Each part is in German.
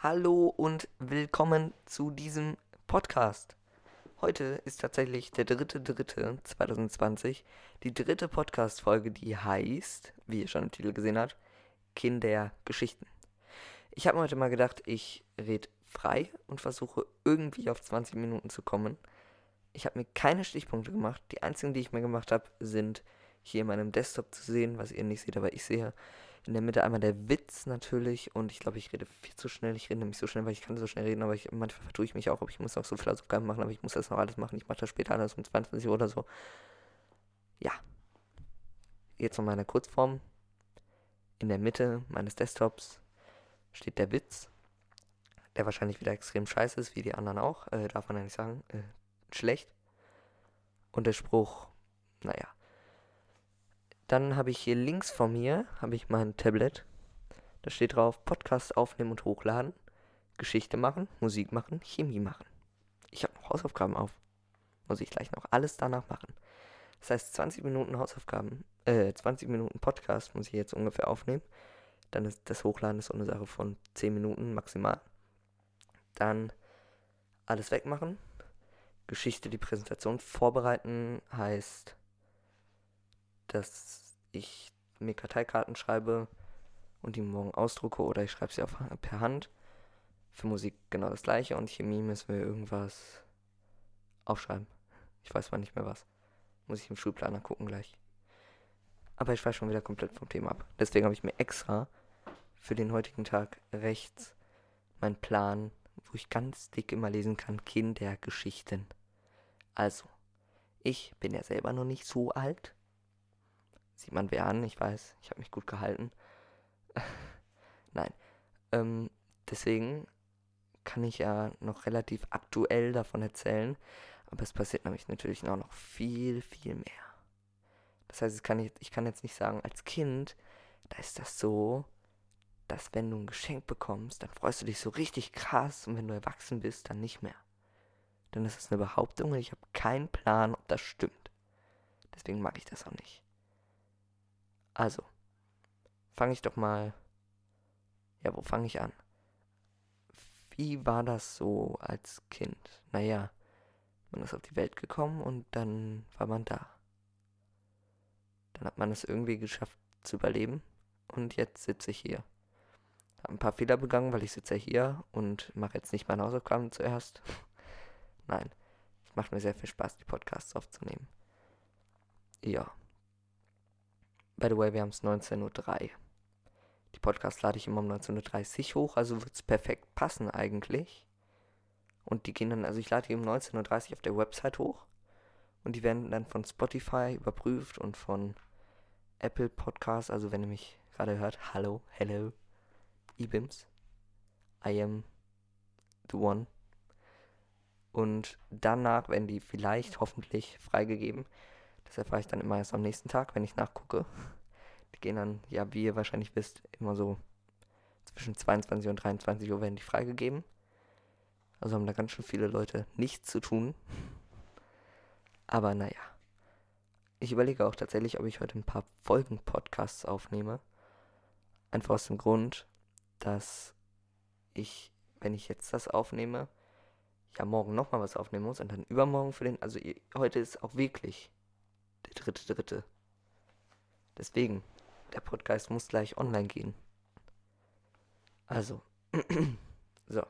Hallo und willkommen zu diesem Podcast. Heute ist tatsächlich der dritte dritte 2020, die dritte Podcast-Folge, die heißt, wie ihr schon im Titel gesehen habt, Kindergeschichten. Ich habe mir heute mal gedacht, ich rede frei und versuche irgendwie auf 20 Minuten zu kommen. Ich habe mir keine Stichpunkte gemacht. Die einzigen, die ich mir gemacht habe, sind hier in meinem Desktop zu sehen, was ihr nicht seht, aber ich sehe in der Mitte einmal der Witz natürlich und ich glaube, ich rede viel zu schnell. Ich rede nämlich so schnell, weil ich kann so schnell reden, aber ich, manchmal vertue ich mich auch, aber ich muss noch so viele Aufgaben machen, aber ich muss das noch alles machen. Ich mache das später alles um 22 Uhr oder so. Ja. Jetzt noch mal in der Kurzform. In der Mitte meines Desktops steht der Witz, der wahrscheinlich wieder extrem scheiße ist, wie die anderen auch, äh, darf man ja nicht sagen, äh, schlecht. Und der Spruch, naja, dann habe ich hier links von mir, habe ich mein Tablet. Da steht drauf, Podcast aufnehmen und hochladen, Geschichte machen, Musik machen, Chemie machen. Ich habe noch Hausaufgaben auf. Muss ich gleich noch alles danach machen. Das heißt, 20 Minuten Hausaufgaben, äh, 20 Minuten Podcast muss ich jetzt ungefähr aufnehmen. Dann ist das Hochladen ist so eine Sache von 10 Minuten maximal. Dann alles wegmachen. Geschichte, die Präsentation vorbereiten heißt dass ich mir Karteikarten schreibe und die morgen ausdrucke oder ich schreibe sie auch per Hand. Für Musik genau das gleiche und Chemie müssen wir irgendwas aufschreiben. Ich weiß mal nicht mehr was. Muss ich im Schulplaner gucken gleich. Aber ich weiß schon wieder komplett vom Thema ab. Deswegen habe ich mir extra für den heutigen Tag rechts meinen Plan, wo ich ganz dick immer lesen kann, Kindergeschichten. Also, ich bin ja selber noch nicht so alt. Sieht man wer an, ich weiß, ich habe mich gut gehalten. Nein. Ähm, deswegen kann ich ja noch relativ aktuell davon erzählen. Aber es passiert nämlich natürlich auch noch viel, viel mehr. Das heißt, kann ich, ich kann jetzt nicht sagen, als Kind, da ist das so, dass wenn du ein Geschenk bekommst, dann freust du dich so richtig krass und wenn du erwachsen bist, dann nicht mehr. Dann ist es eine Behauptung und ich habe keinen Plan, ob das stimmt. Deswegen mag ich das auch nicht. Also, fange ich doch mal. Ja, wo fange ich an? Wie war das so als Kind? Naja, man ist auf die Welt gekommen und dann war man da. Dann hat man es irgendwie geschafft zu überleben und jetzt sitze ich hier. Habe ein paar Fehler begangen, weil ich sitze hier und mache jetzt nicht meine Hausaufgaben zuerst. Nein, es macht mir sehr viel Spaß, die Podcasts aufzunehmen. Ja. By the way, wir haben es 19.03 Uhr. Die Podcasts lade ich immer um 19.30 Uhr hoch, also wird es perfekt passen eigentlich. Und die gehen dann, also ich lade die um 19.30 Uhr auf der Website hoch. Und die werden dann von Spotify überprüft und von Apple Podcasts, also wenn ihr mich gerade hört, hallo, hello, eBims, I am the one. Und danach werden die vielleicht hoffentlich freigegeben. Das erfahre ich dann immer erst am nächsten Tag, wenn ich nachgucke. Die gehen dann, ja, wie ihr wahrscheinlich wisst, immer so zwischen 22 und 23 Uhr werden die freigegeben. Also haben da ganz schön viele Leute nichts zu tun. Aber naja. Ich überlege auch tatsächlich, ob ich heute ein paar Folgen-Podcasts aufnehme. Einfach aus dem Grund, dass ich, wenn ich jetzt das aufnehme, ja morgen nochmal was aufnehmen muss und dann übermorgen für den. Also heute ist auch wirklich der dritte, dritte. Deswegen, der Podcast muss gleich online gehen. Also, so.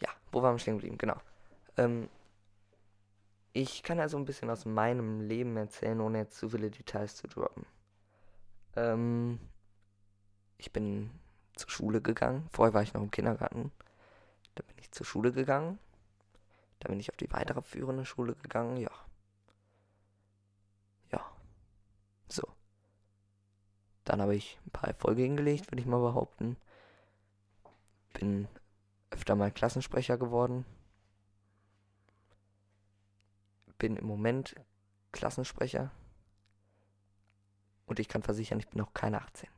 Ja, wo waren wir stehen geblieben? Genau. Ähm, ich kann also ein bisschen aus meinem Leben erzählen, ohne jetzt zu viele Details zu droppen. Ähm, ich bin zur Schule gegangen. Vorher war ich noch im Kindergarten. Da bin ich zur Schule gegangen. Da bin ich auf die weitere führende Schule gegangen. Ja, So. Dann habe ich ein paar Erfolge hingelegt, würde ich mal behaupten. Bin öfter mal Klassensprecher geworden. Bin im Moment Klassensprecher. Und ich kann versichern, ich bin noch keine 18.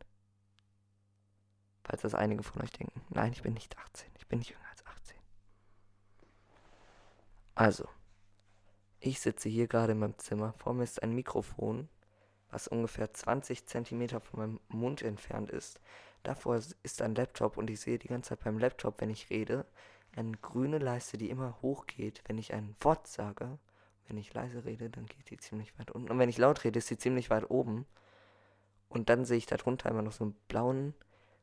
Falls das einige von euch denken. Nein, ich bin nicht 18. Ich bin nicht jünger als 18. Also, ich sitze hier gerade in meinem Zimmer. Vor mir ist ein Mikrofon was ungefähr 20 cm von meinem Mund entfernt ist, davor ist ein Laptop und ich sehe die ganze Zeit beim Laptop, wenn ich rede, eine grüne Leiste, die immer hochgeht, wenn ich ein Wort sage. Wenn ich leise rede, dann geht die ziemlich weit unten. Und wenn ich laut rede, ist sie ziemlich weit oben. Und dann sehe ich darunter immer noch so einen blauen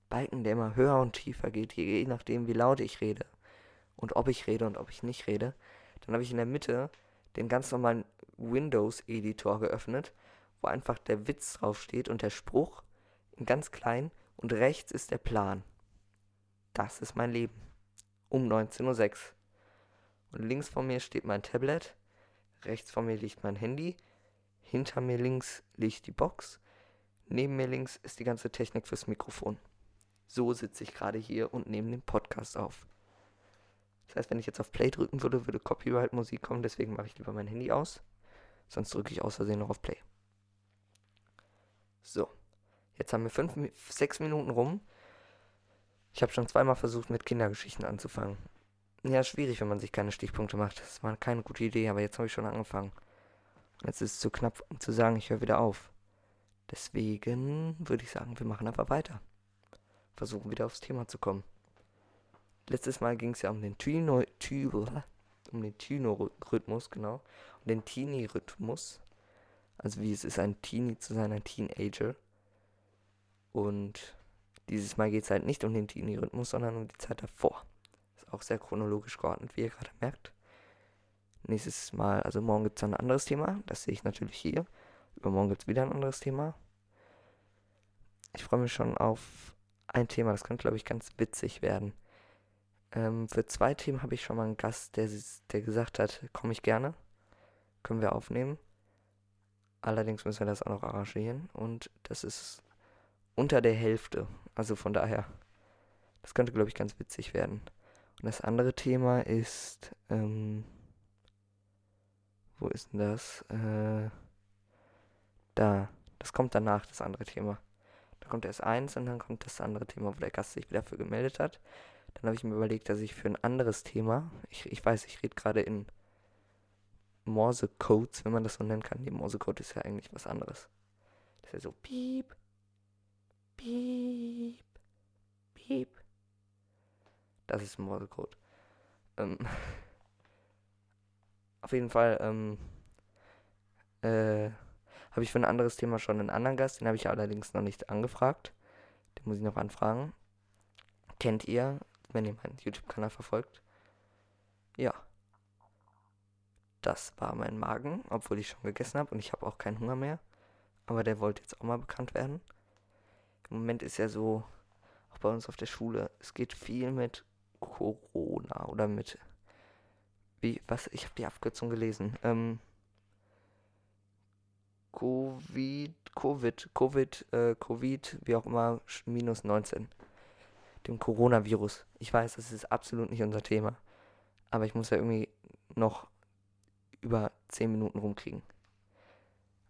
Balken, der immer höher und tiefer geht, je nachdem, wie laut ich rede. Und ob ich rede und ob ich nicht rede. Dann habe ich in der Mitte den ganz normalen Windows-Editor geöffnet, wo einfach der Witz draufsteht und der Spruch in ganz klein und rechts ist der Plan. Das ist mein Leben. Um 19.06 Uhr. Und links von mir steht mein Tablet, rechts von mir liegt mein Handy, hinter mir links liegt die Box, neben mir links ist die ganze Technik fürs Mikrofon. So sitze ich gerade hier und nehme den Podcast auf. Das heißt, wenn ich jetzt auf Play drücken würde, würde Copyright-Musik kommen, deswegen mache ich lieber mein Handy aus. Sonst drücke ich aus Versehen noch auf Play. So, jetzt haben wir fünf, sechs Minuten rum. Ich habe schon zweimal versucht, mit Kindergeschichten anzufangen. Ja, schwierig, wenn man sich keine Stichpunkte macht. Das war keine gute Idee, aber jetzt habe ich schon angefangen. Und jetzt ist es zu knapp, um zu sagen, ich höre wieder auf. Deswegen würde ich sagen, wir machen einfach weiter versuchen wieder aufs Thema zu kommen. Letztes Mal ging es ja um den Tino, um den Tino-Rhythmus, genau. Um den Teenie-Rhythmus. Also wie es ist, ein Teenie zu sein, ein Teenager. Und dieses Mal geht es halt nicht um den Teenie-Rhythmus, sondern um die Zeit davor. Ist auch sehr chronologisch geordnet, wie ihr gerade merkt. Nächstes Mal, also morgen gibt es ein anderes Thema. Das sehe ich natürlich hier. Übermorgen gibt es wieder ein anderes Thema. Ich freue mich schon auf ein Thema. Das könnte, glaube ich, ganz witzig werden. Ähm, für zwei Themen habe ich schon mal einen Gast, der, der gesagt hat, komme ich gerne. Können wir aufnehmen. Allerdings müssen wir das auch noch arrangieren. Und das ist unter der Hälfte. Also von daher, das könnte, glaube ich, ganz witzig werden. Und das andere Thema ist, ähm, wo ist denn das? Äh, da. Das kommt danach, das andere Thema kommt erst eins und dann kommt das andere Thema, wo der Gast sich wieder für gemeldet hat. Dann habe ich mir überlegt, dass ich für ein anderes Thema, ich, ich weiß, ich rede gerade in Morse-Codes, wenn man das so nennen kann. Die Morse-Code ist ja eigentlich was anderes. Das ist ja so piep, piep, piep. Das ist Morse-Code. Ähm, auf jeden Fall, ähm, äh, habe ich für ein anderes Thema schon einen anderen Gast, den habe ich allerdings noch nicht angefragt. Den muss ich noch anfragen. Kennt ihr, wenn ihr meinen YouTube-Kanal verfolgt? Ja. Das war mein Magen, obwohl ich schon gegessen habe und ich habe auch keinen Hunger mehr. Aber der wollte jetzt auch mal bekannt werden. Im Moment ist ja so, auch bei uns auf der Schule, es geht viel mit Corona oder mit, wie, was, ich habe die Abkürzung gelesen, ähm, Covid, Covid, Covid, äh, Covid, wie auch immer, minus 19. Dem Coronavirus. Ich weiß, das ist absolut nicht unser Thema. Aber ich muss ja irgendwie noch über 10 Minuten rumkriegen.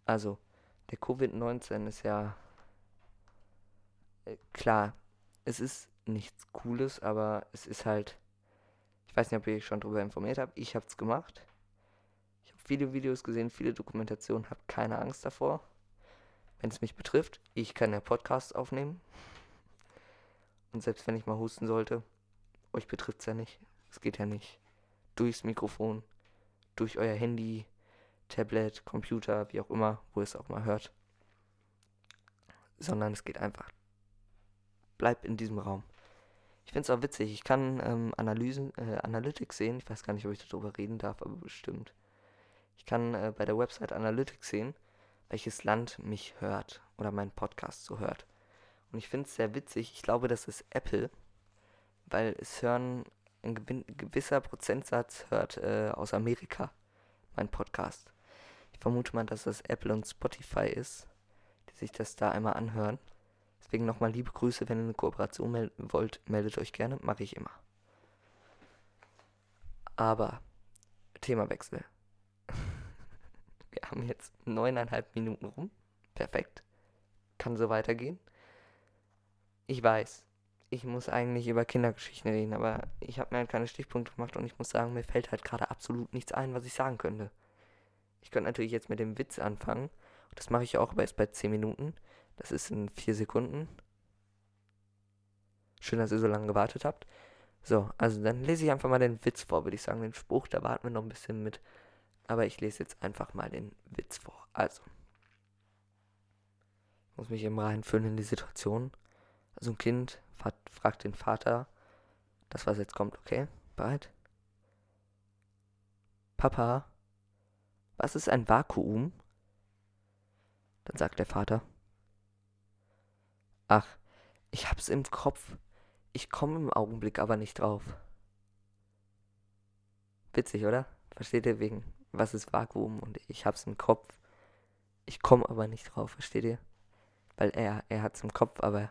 Also, der Covid-19 ist ja äh, klar, es ist nichts Cooles, aber es ist halt, ich weiß nicht, ob ihr euch schon darüber informiert habt, ich habe es gemacht viele Videos gesehen, viele Dokumentationen, habe keine Angst davor. Wenn es mich betrifft, ich kann ja Podcasts aufnehmen. Und selbst wenn ich mal husten sollte, euch betrifft es ja nicht. Es geht ja nicht durchs Mikrofon, durch euer Handy, Tablet, Computer, wie auch immer, wo ihr es auch mal hört. Sondern es geht einfach. Bleibt in diesem Raum. Ich finde es auch witzig. Ich kann ähm, Analysen, äh, Analytics sehen. Ich weiß gar nicht, ob ich darüber reden darf, aber bestimmt. Ich kann äh, bei der Website Analytics sehen, welches Land mich hört oder meinen Podcast so hört. Und ich finde es sehr witzig. Ich glaube, das ist Apple, weil es hören ein gewisser Prozentsatz hört äh, aus Amerika mein Podcast. Ich vermute mal, dass das Apple und Spotify ist, die sich das da einmal anhören. Deswegen nochmal liebe Grüße, wenn ihr eine Kooperation melden wollt, meldet euch gerne, mache ich immer. Aber Themawechsel. Wir haben jetzt neuneinhalb Minuten rum. Perfekt. Kann so weitergehen. Ich weiß, ich muss eigentlich über Kindergeschichten reden, aber ich habe mir halt keine Stichpunkte gemacht und ich muss sagen, mir fällt halt gerade absolut nichts ein, was ich sagen könnte. Ich könnte natürlich jetzt mit dem Witz anfangen. Das mache ich auch, aber erst bei 10 Minuten. Das ist in 4 Sekunden. Schön, dass ihr so lange gewartet habt. So, also dann lese ich einfach mal den Witz vor, würde ich sagen. Den Spruch, da warten wir noch ein bisschen mit. Aber ich lese jetzt einfach mal den Witz vor. Also. Ich muss mich eben reinführen in die Situation. Also ein Kind fragt den Vater, das was jetzt kommt, okay? Bereit? Papa, was ist ein Vakuum? Dann sagt der Vater, ach, ich hab's im Kopf. Ich komme im Augenblick aber nicht drauf. Witzig, oder? Versteht ihr wegen, was ist Vakuum und ich hab's im Kopf. Ich komme aber nicht drauf, versteht ihr? Weil er, er hat's im Kopf, aber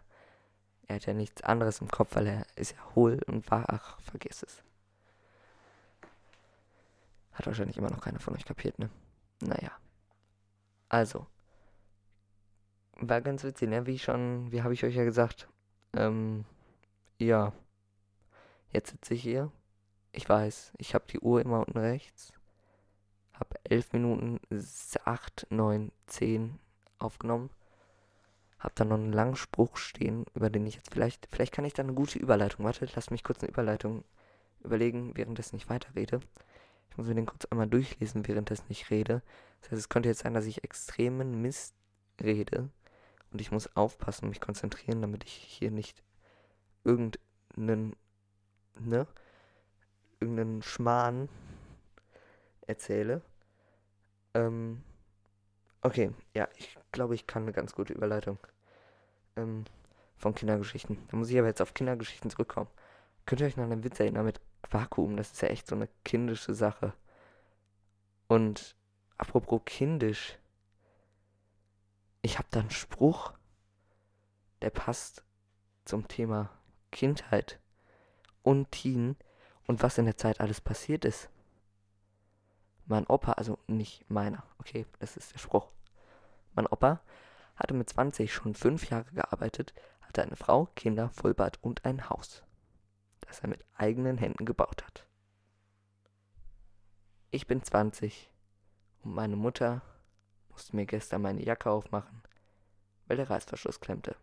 er hat ja nichts anderes im Kopf, weil er ist ja hohl und war, ach, vergiss es. Hat wahrscheinlich immer noch keiner von euch kapiert, ne? Naja. Also. War ganz witzig, ne? Wie schon, wie habe ich euch ja gesagt. Ähm, ja. Jetzt sitze ich hier. Ich weiß, ich habe die Uhr immer unten rechts. Hab 11 Minuten 8, 9, 10 aufgenommen. Hab dann noch einen langen Spruch stehen, über den ich jetzt vielleicht, vielleicht kann ich da eine gute Überleitung. Warte, lass mich kurz eine Überleitung überlegen, währenddessen ich weiterrede. Ich muss mir den kurz einmal durchlesen, währenddessen ich rede. Das heißt, es könnte jetzt sein, dass ich extremen Mist rede. Und ich muss aufpassen, mich konzentrieren, damit ich hier nicht irgendeinen, ne, irgendeinen Schmarrn erzähle. Ähm, okay, ja, ich glaube, ich kann eine ganz gute Überleitung ähm, von Kindergeschichten. Da muss ich aber jetzt auf Kindergeschichten zurückkommen. Könnt ihr euch noch an den Witz erinnern mit Vakuum? Das ist ja echt so eine kindische Sache. Und apropos kindisch, ich habe da einen Spruch, der passt zum Thema Kindheit und Teen und was in der Zeit alles passiert ist. Mein Opa, also nicht meiner, okay, das ist der Spruch. Mein Opa hatte mit 20 schon fünf Jahre gearbeitet, hatte eine Frau, Kinder, Vollbart und ein Haus, das er mit eigenen Händen gebaut hat. Ich bin 20 und meine Mutter musste mir gestern meine Jacke aufmachen, weil der Reißverschluss klemmte.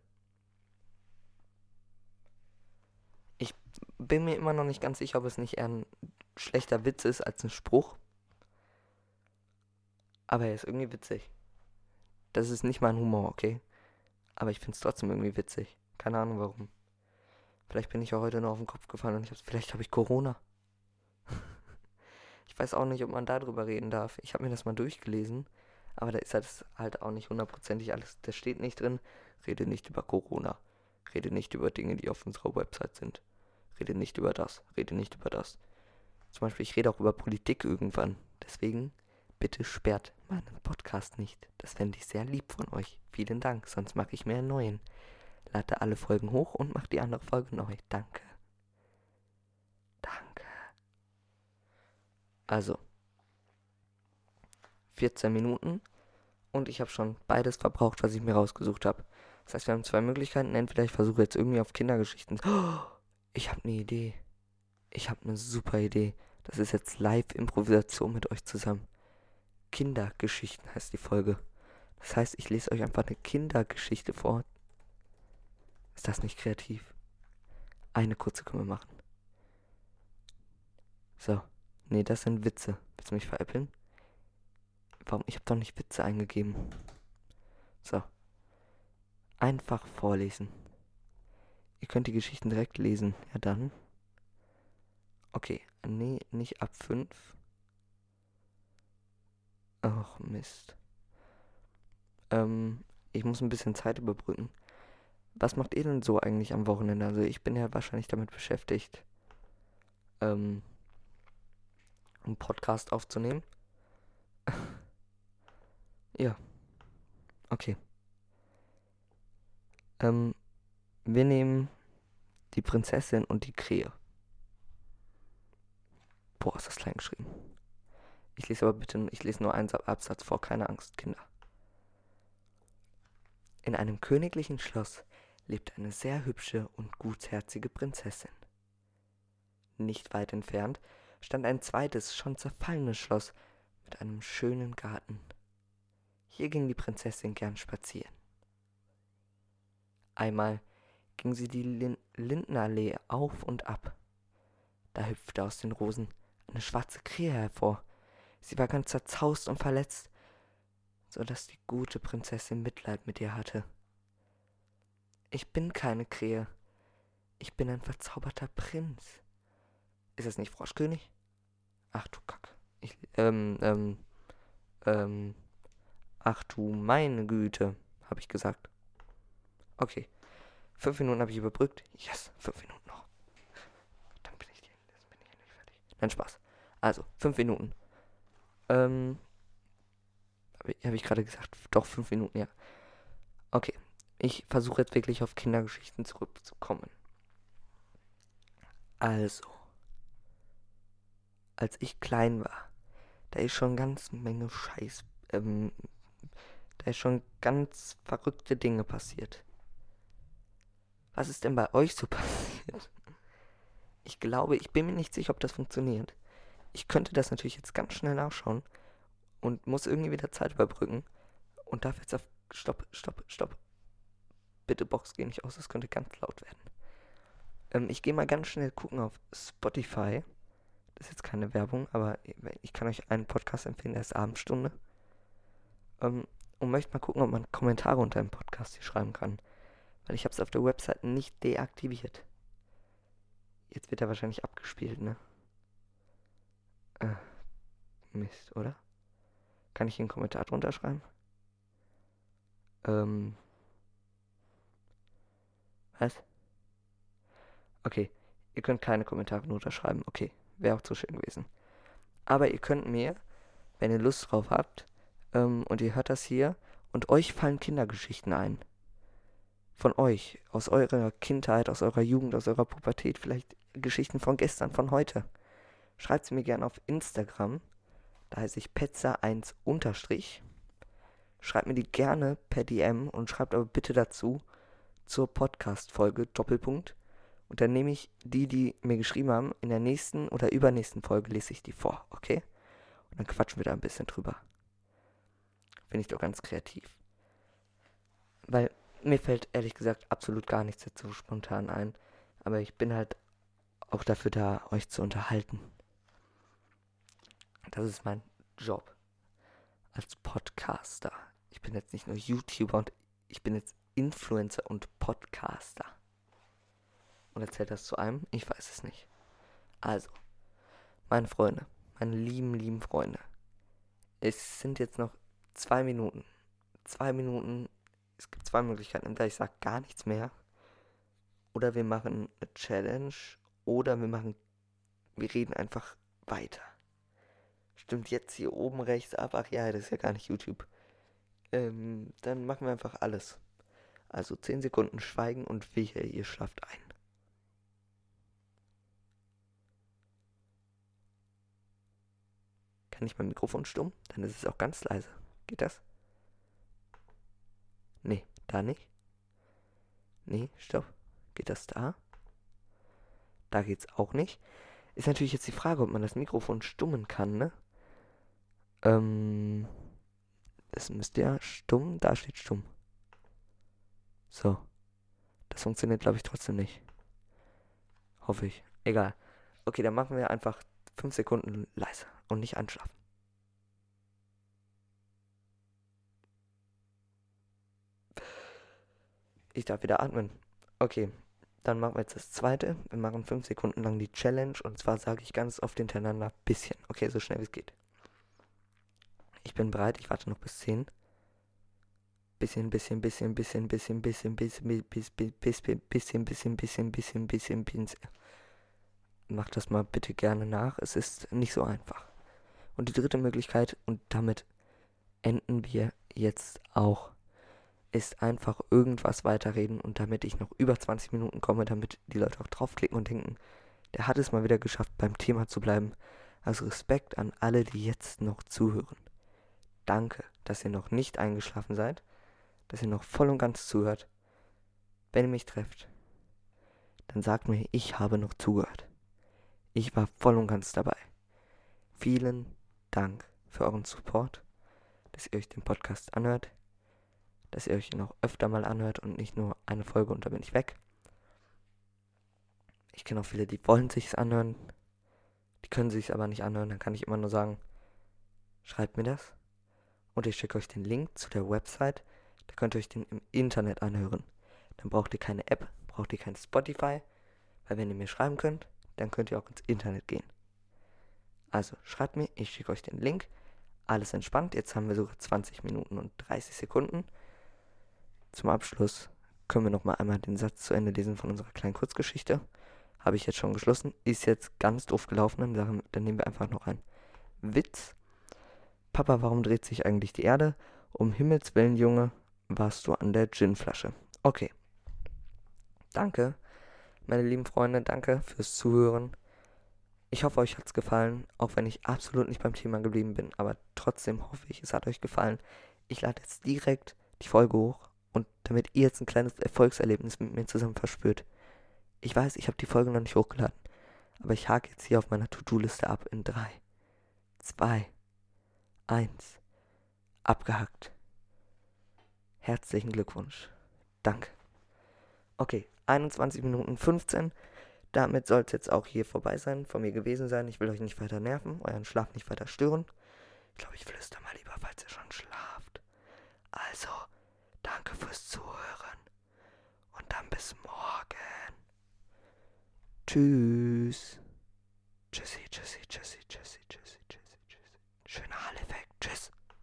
Ich bin mir immer noch nicht ganz sicher, ob es nicht eher ein schlechter Witz ist als ein Spruch. Aber er ist irgendwie witzig. Das ist nicht mein Humor, okay? Aber ich finde es trotzdem irgendwie witzig. Keine Ahnung warum. Vielleicht bin ich ja heute noch auf den Kopf gefallen und ich hab's, vielleicht habe ich Corona. ich weiß auch nicht, ob man darüber reden darf. Ich habe mir das mal durchgelesen, aber da ist halt, halt auch nicht hundertprozentig alles. Da steht nicht drin, rede nicht über Corona. Rede nicht über Dinge, die auf unserer Website sind. Rede nicht über das. Rede nicht über das. Zum Beispiel, ich rede auch über Politik irgendwann. Deswegen bitte sperrt meinen Podcast nicht. Das fände ich sehr lieb von euch. Vielen Dank, sonst mache ich mir einen neuen. Lade alle Folgen hoch und mache die andere Folge neu. Danke. Danke. Also. 14 Minuten und ich habe schon beides verbraucht, was ich mir rausgesucht habe. Das heißt, wir haben zwei Möglichkeiten. Entweder ich versuche jetzt irgendwie auf Kindergeschichten. Ich habe eine Idee. Ich habe eine super Idee. Das ist jetzt Live-Improvisation mit euch zusammen. Kindergeschichten heißt die Folge. Das heißt, ich lese euch einfach eine Kindergeschichte vor. Ist das nicht kreativ? Eine kurze können wir machen. So. Nee, das sind Witze. Willst du mich veräppeln? Warum? Ich habe doch nicht Witze eingegeben. So. Einfach vorlesen. Ihr könnt die Geschichten direkt lesen. Ja dann. Okay. Nee, nicht ab 5. Ach, Mist. Ähm, ich muss ein bisschen Zeit überbrücken. Was macht ihr denn so eigentlich am Wochenende? Also ich bin ja wahrscheinlich damit beschäftigt, ähm, einen Podcast aufzunehmen. ja. Okay. Ähm, wir nehmen die Prinzessin und die Krähe. Boah, ist das klein geschrieben. Ich lese aber bitte, ich lese nur einen Absatz vor, keine Angst, Kinder. In einem königlichen Schloss lebt eine sehr hübsche und gutherzige Prinzessin. Nicht weit entfernt stand ein zweites, schon zerfallenes Schloss mit einem schönen Garten. Hier ging die Prinzessin gern spazieren. Einmal ging sie die Lindenallee auf und ab. Da hüpfte aus den Rosen eine schwarze Krähe hervor. Sie war ganz zerzaust und verletzt, so dass die gute Prinzessin Mitleid mit ihr hatte. Ich bin keine Krähe. Ich bin ein verzauberter Prinz. Ist das nicht Froschkönig? Ach du Kack. Ich, ähm, ähm, ähm, ach du meine Güte, habe ich gesagt. Okay. Fünf Minuten habe ich überbrückt. Yes, fünf Minuten noch. Dann bin ich, dann bin ich endlich fertig. Nein, Spaß. Also, fünf Minuten. Ähm, habe ich, gerade gesagt? Doch, fünf Minuten, ja. Okay. Ich versuche jetzt wirklich auf Kindergeschichten zurückzukommen. Also, als ich klein war, da ist schon ganz Menge Scheiß, ähm, da ist schon ganz verrückte Dinge passiert. Was ist denn bei euch so passiert? Ich glaube, ich bin mir nicht sicher, ob das funktioniert. Ich könnte das natürlich jetzt ganz schnell nachschauen und muss irgendwie wieder Zeit überbrücken und darf jetzt auf Stopp, Stopp, Stopp. Bitte Box, geh nicht aus, das könnte ganz laut werden. Ähm, ich gehe mal ganz schnell gucken auf Spotify. Das ist jetzt keine Werbung, aber ich kann euch einen Podcast empfehlen, der ist Abendstunde. Ähm, und möchte mal gucken, ob man Kommentare unter dem Podcast hier schreiben kann. Weil ich habe es auf der Website nicht deaktiviert. Jetzt wird er wahrscheinlich abgespielt, ne? Äh, Mist, oder? Kann ich hier einen Kommentar drunter schreiben? Ähm. Was? Okay, ihr könnt keine Kommentare drunter schreiben. Okay, wäre auch zu schön gewesen. Aber ihr könnt mir, wenn ihr Lust drauf habt, ähm, und ihr hört das hier, und euch fallen Kindergeschichten ein. Von euch, aus eurer Kindheit, aus eurer Jugend, aus eurer Pubertät, vielleicht Geschichten von gestern, von heute. Schreibt sie mir gerne auf Instagram. Da heiße ich Petzer1 unterstrich. Schreibt mir die gerne per DM und schreibt aber bitte dazu zur Podcast-Folge Doppelpunkt. Und dann nehme ich die, die mir geschrieben haben, in der nächsten oder übernächsten Folge lese ich die vor, okay? Und dann quatschen wir da ein bisschen drüber. Finde ich doch ganz kreativ. Weil mir fällt ehrlich gesagt absolut gar nichts so spontan ein. Aber ich bin halt auch dafür da, euch zu unterhalten. Das ist mein Job als Podcaster. Ich bin jetzt nicht nur YouTuber und ich bin jetzt Influencer und Podcaster. Und erzählt das zu einem? Ich weiß es nicht. Also, meine Freunde, meine lieben, lieben Freunde. Es sind jetzt noch zwei Minuten. Zwei Minuten. Es gibt zwei Möglichkeiten. Entweder ich sage gar nichts mehr. Oder wir machen eine Challenge. Oder wir machen. Wir reden einfach weiter. Stimmt jetzt hier oben rechts ab. Ach ja, das ist ja gar nicht YouTube. Ähm, dann machen wir einfach alles. Also 10 Sekunden Schweigen und wehe, ihr schlaft ein. Kann ich mein Mikrofon stumm? Dann ist es auch ganz leise. Geht das? Nee, da nicht. Nee, stopp. Geht das da? Da geht's auch nicht. Ist natürlich jetzt die Frage, ob man das Mikrofon stummen kann, ne? Ähm. Das müsste ja stumm. Da steht stumm. So. Das funktioniert, glaube ich, trotzdem nicht. Hoffe ich. Egal. Okay, dann machen wir einfach 5 Sekunden leise und nicht anschlafen. Ich darf wieder atmen. Okay, dann machen wir jetzt das zweite. Wir machen 5 Sekunden lang die Challenge und zwar sage ich ganz oft hintereinander bisschen. Okay, so schnell wie es geht. Ich bin bereit, ich warte noch bis 10. Bisschen, bisschen, bisschen, bisschen, bisschen, bisschen, bisschen, bisschen, bisschen, bisschen, bisschen, bisschen, bisschen, bisschen, bisschen. Macht das mal bitte gerne nach. Es ist nicht so einfach. Und die dritte Möglichkeit, und damit enden wir jetzt auch, ist einfach irgendwas weiterreden und damit ich noch über 20 Minuten komme, damit die Leute auch draufklicken und denken, der hat es mal wieder geschafft, beim Thema zu bleiben. Also Respekt an alle, die jetzt noch zuhören. Danke, dass ihr noch nicht eingeschlafen seid dass ihr noch voll und ganz zuhört. Wenn ihr mich trefft, dann sagt mir, ich habe noch zugehört. Ich war voll und ganz dabei. Vielen Dank für euren Support, dass ihr euch den Podcast anhört, dass ihr euch ihn auch öfter mal anhört und nicht nur eine Folge und dann bin ich weg. Ich kenne auch viele, die wollen sich's anhören. Die können sich's aber nicht anhören. Dann kann ich immer nur sagen, schreibt mir das. Und ich schicke euch den Link zu der Website. Da könnt ihr euch den im Internet anhören. Dann braucht ihr keine App, braucht ihr kein Spotify. Weil wenn ihr mir schreiben könnt, dann könnt ihr auch ins Internet gehen. Also schreibt mir, ich schicke euch den Link. Alles entspannt. Jetzt haben wir sogar 20 Minuten und 30 Sekunden. Zum Abschluss können wir noch mal einmal den Satz zu Ende lesen von unserer kleinen Kurzgeschichte. Habe ich jetzt schon geschlossen. Ist jetzt ganz doof gelaufen. Dann, dann nehmen wir einfach noch ein Witz. Papa, warum dreht sich eigentlich die Erde? Um Himmels Willen, Junge, warst du an der Ginflasche. Okay. Danke, meine lieben Freunde. Danke fürs Zuhören. Ich hoffe, euch hat es gefallen, auch wenn ich absolut nicht beim Thema geblieben bin. Aber trotzdem hoffe ich, es hat euch gefallen. Ich lade jetzt direkt die Folge hoch und damit ihr jetzt ein kleines Erfolgserlebnis mit mir zusammen verspürt. Ich weiß, ich habe die Folge noch nicht hochgeladen, aber ich hake jetzt hier auf meiner To-Do-Liste ab in 3, 2, 1. Abgehackt. Herzlichen Glückwunsch. Danke. Okay, 21 Minuten 15. Damit soll es jetzt auch hier vorbei sein, von mir gewesen sein. Ich will euch nicht weiter nerven, euren Schlaf nicht weiter stören. Ich glaube, ich flüster mal lieber, falls ihr schon schlaft. Also, danke fürs Zuhören. Und dann bis morgen. Tschüss. Tschüssi, tschüssi, tschüssi, tschüssi, tschüssi, tschüssi. Schöner Hall-Effekt. Tschüss.